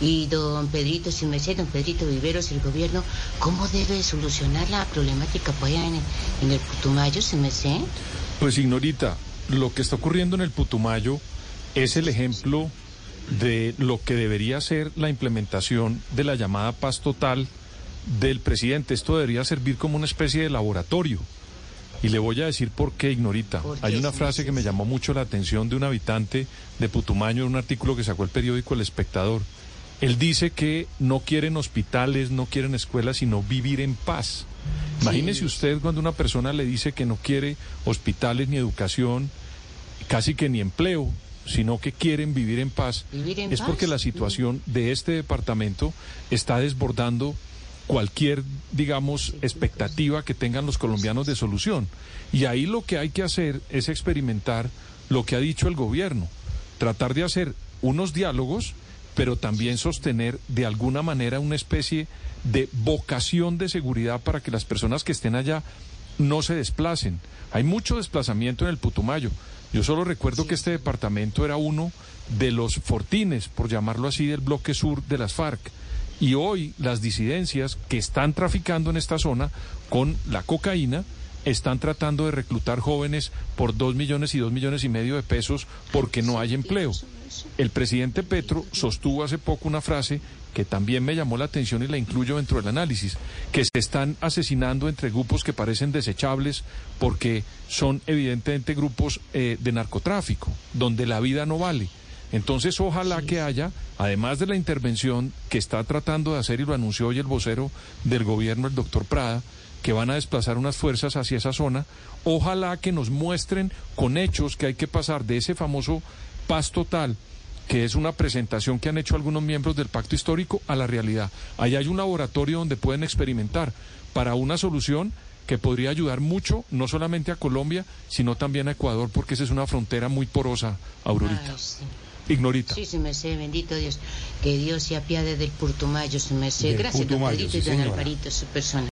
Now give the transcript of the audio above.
Y don Pedrito, si me sé, don Pedrito Viveros, el gobierno, ¿cómo debe solucionar la problemática pues, en, en el Putumayo, si me sé? Pues, Ignorita, lo que está ocurriendo en el Putumayo es el ejemplo de lo que debería ser la implementación de la llamada paz total del presidente. Esto debería servir como una especie de laboratorio. Y le voy a decir por qué, Ignorita. Hay una frase que me llamó mucho la atención de un habitante de Putumayo en un artículo que sacó el periódico El Espectador. Él dice que no quieren hospitales, no quieren escuelas, sino vivir en paz. Imagínese usted cuando una persona le dice que no quiere hospitales ni educación, casi que ni empleo, sino que quieren vivir en paz. es porque la situación de este departamento está desbordando cualquier, digamos, expectativa que tengan los colombianos de solución. Y ahí lo que hay que hacer es experimentar lo que ha dicho el gobierno, tratar de hacer unos diálogos, pero también sostener de alguna manera una especie de vocación de seguridad para que las personas que estén allá no se desplacen. Hay mucho desplazamiento en el Putumayo. Yo solo recuerdo que este departamento era uno de los fortines, por llamarlo así, del bloque sur de las FARC. Y hoy las disidencias que están traficando en esta zona con la cocaína están tratando de reclutar jóvenes por dos millones y dos millones y medio de pesos porque no hay empleo. El presidente Petro sostuvo hace poco una frase que también me llamó la atención y la incluyo dentro del análisis, que se están asesinando entre grupos que parecen desechables porque son evidentemente grupos eh, de narcotráfico, donde la vida no vale. Entonces, ojalá que haya, además de la intervención que está tratando de hacer y lo anunció hoy el vocero del gobierno, el doctor Prada, que van a desplazar unas fuerzas hacia esa zona, ojalá que nos muestren con hechos que hay que pasar de ese famoso paz total que es una presentación que han hecho algunos miembros del pacto histórico a la realidad. Ahí hay un laboratorio donde pueden experimentar para una solución que podría ayudar mucho, no solamente a Colombia, sino también a Ecuador, porque esa es una frontera muy porosa, Aurorita. Ignorita. Sí, se me sé, bendito Dios. Que Dios se apiade del Putumayo, se me sé. Gracias, don Pedrito y don Alvarito, su persona.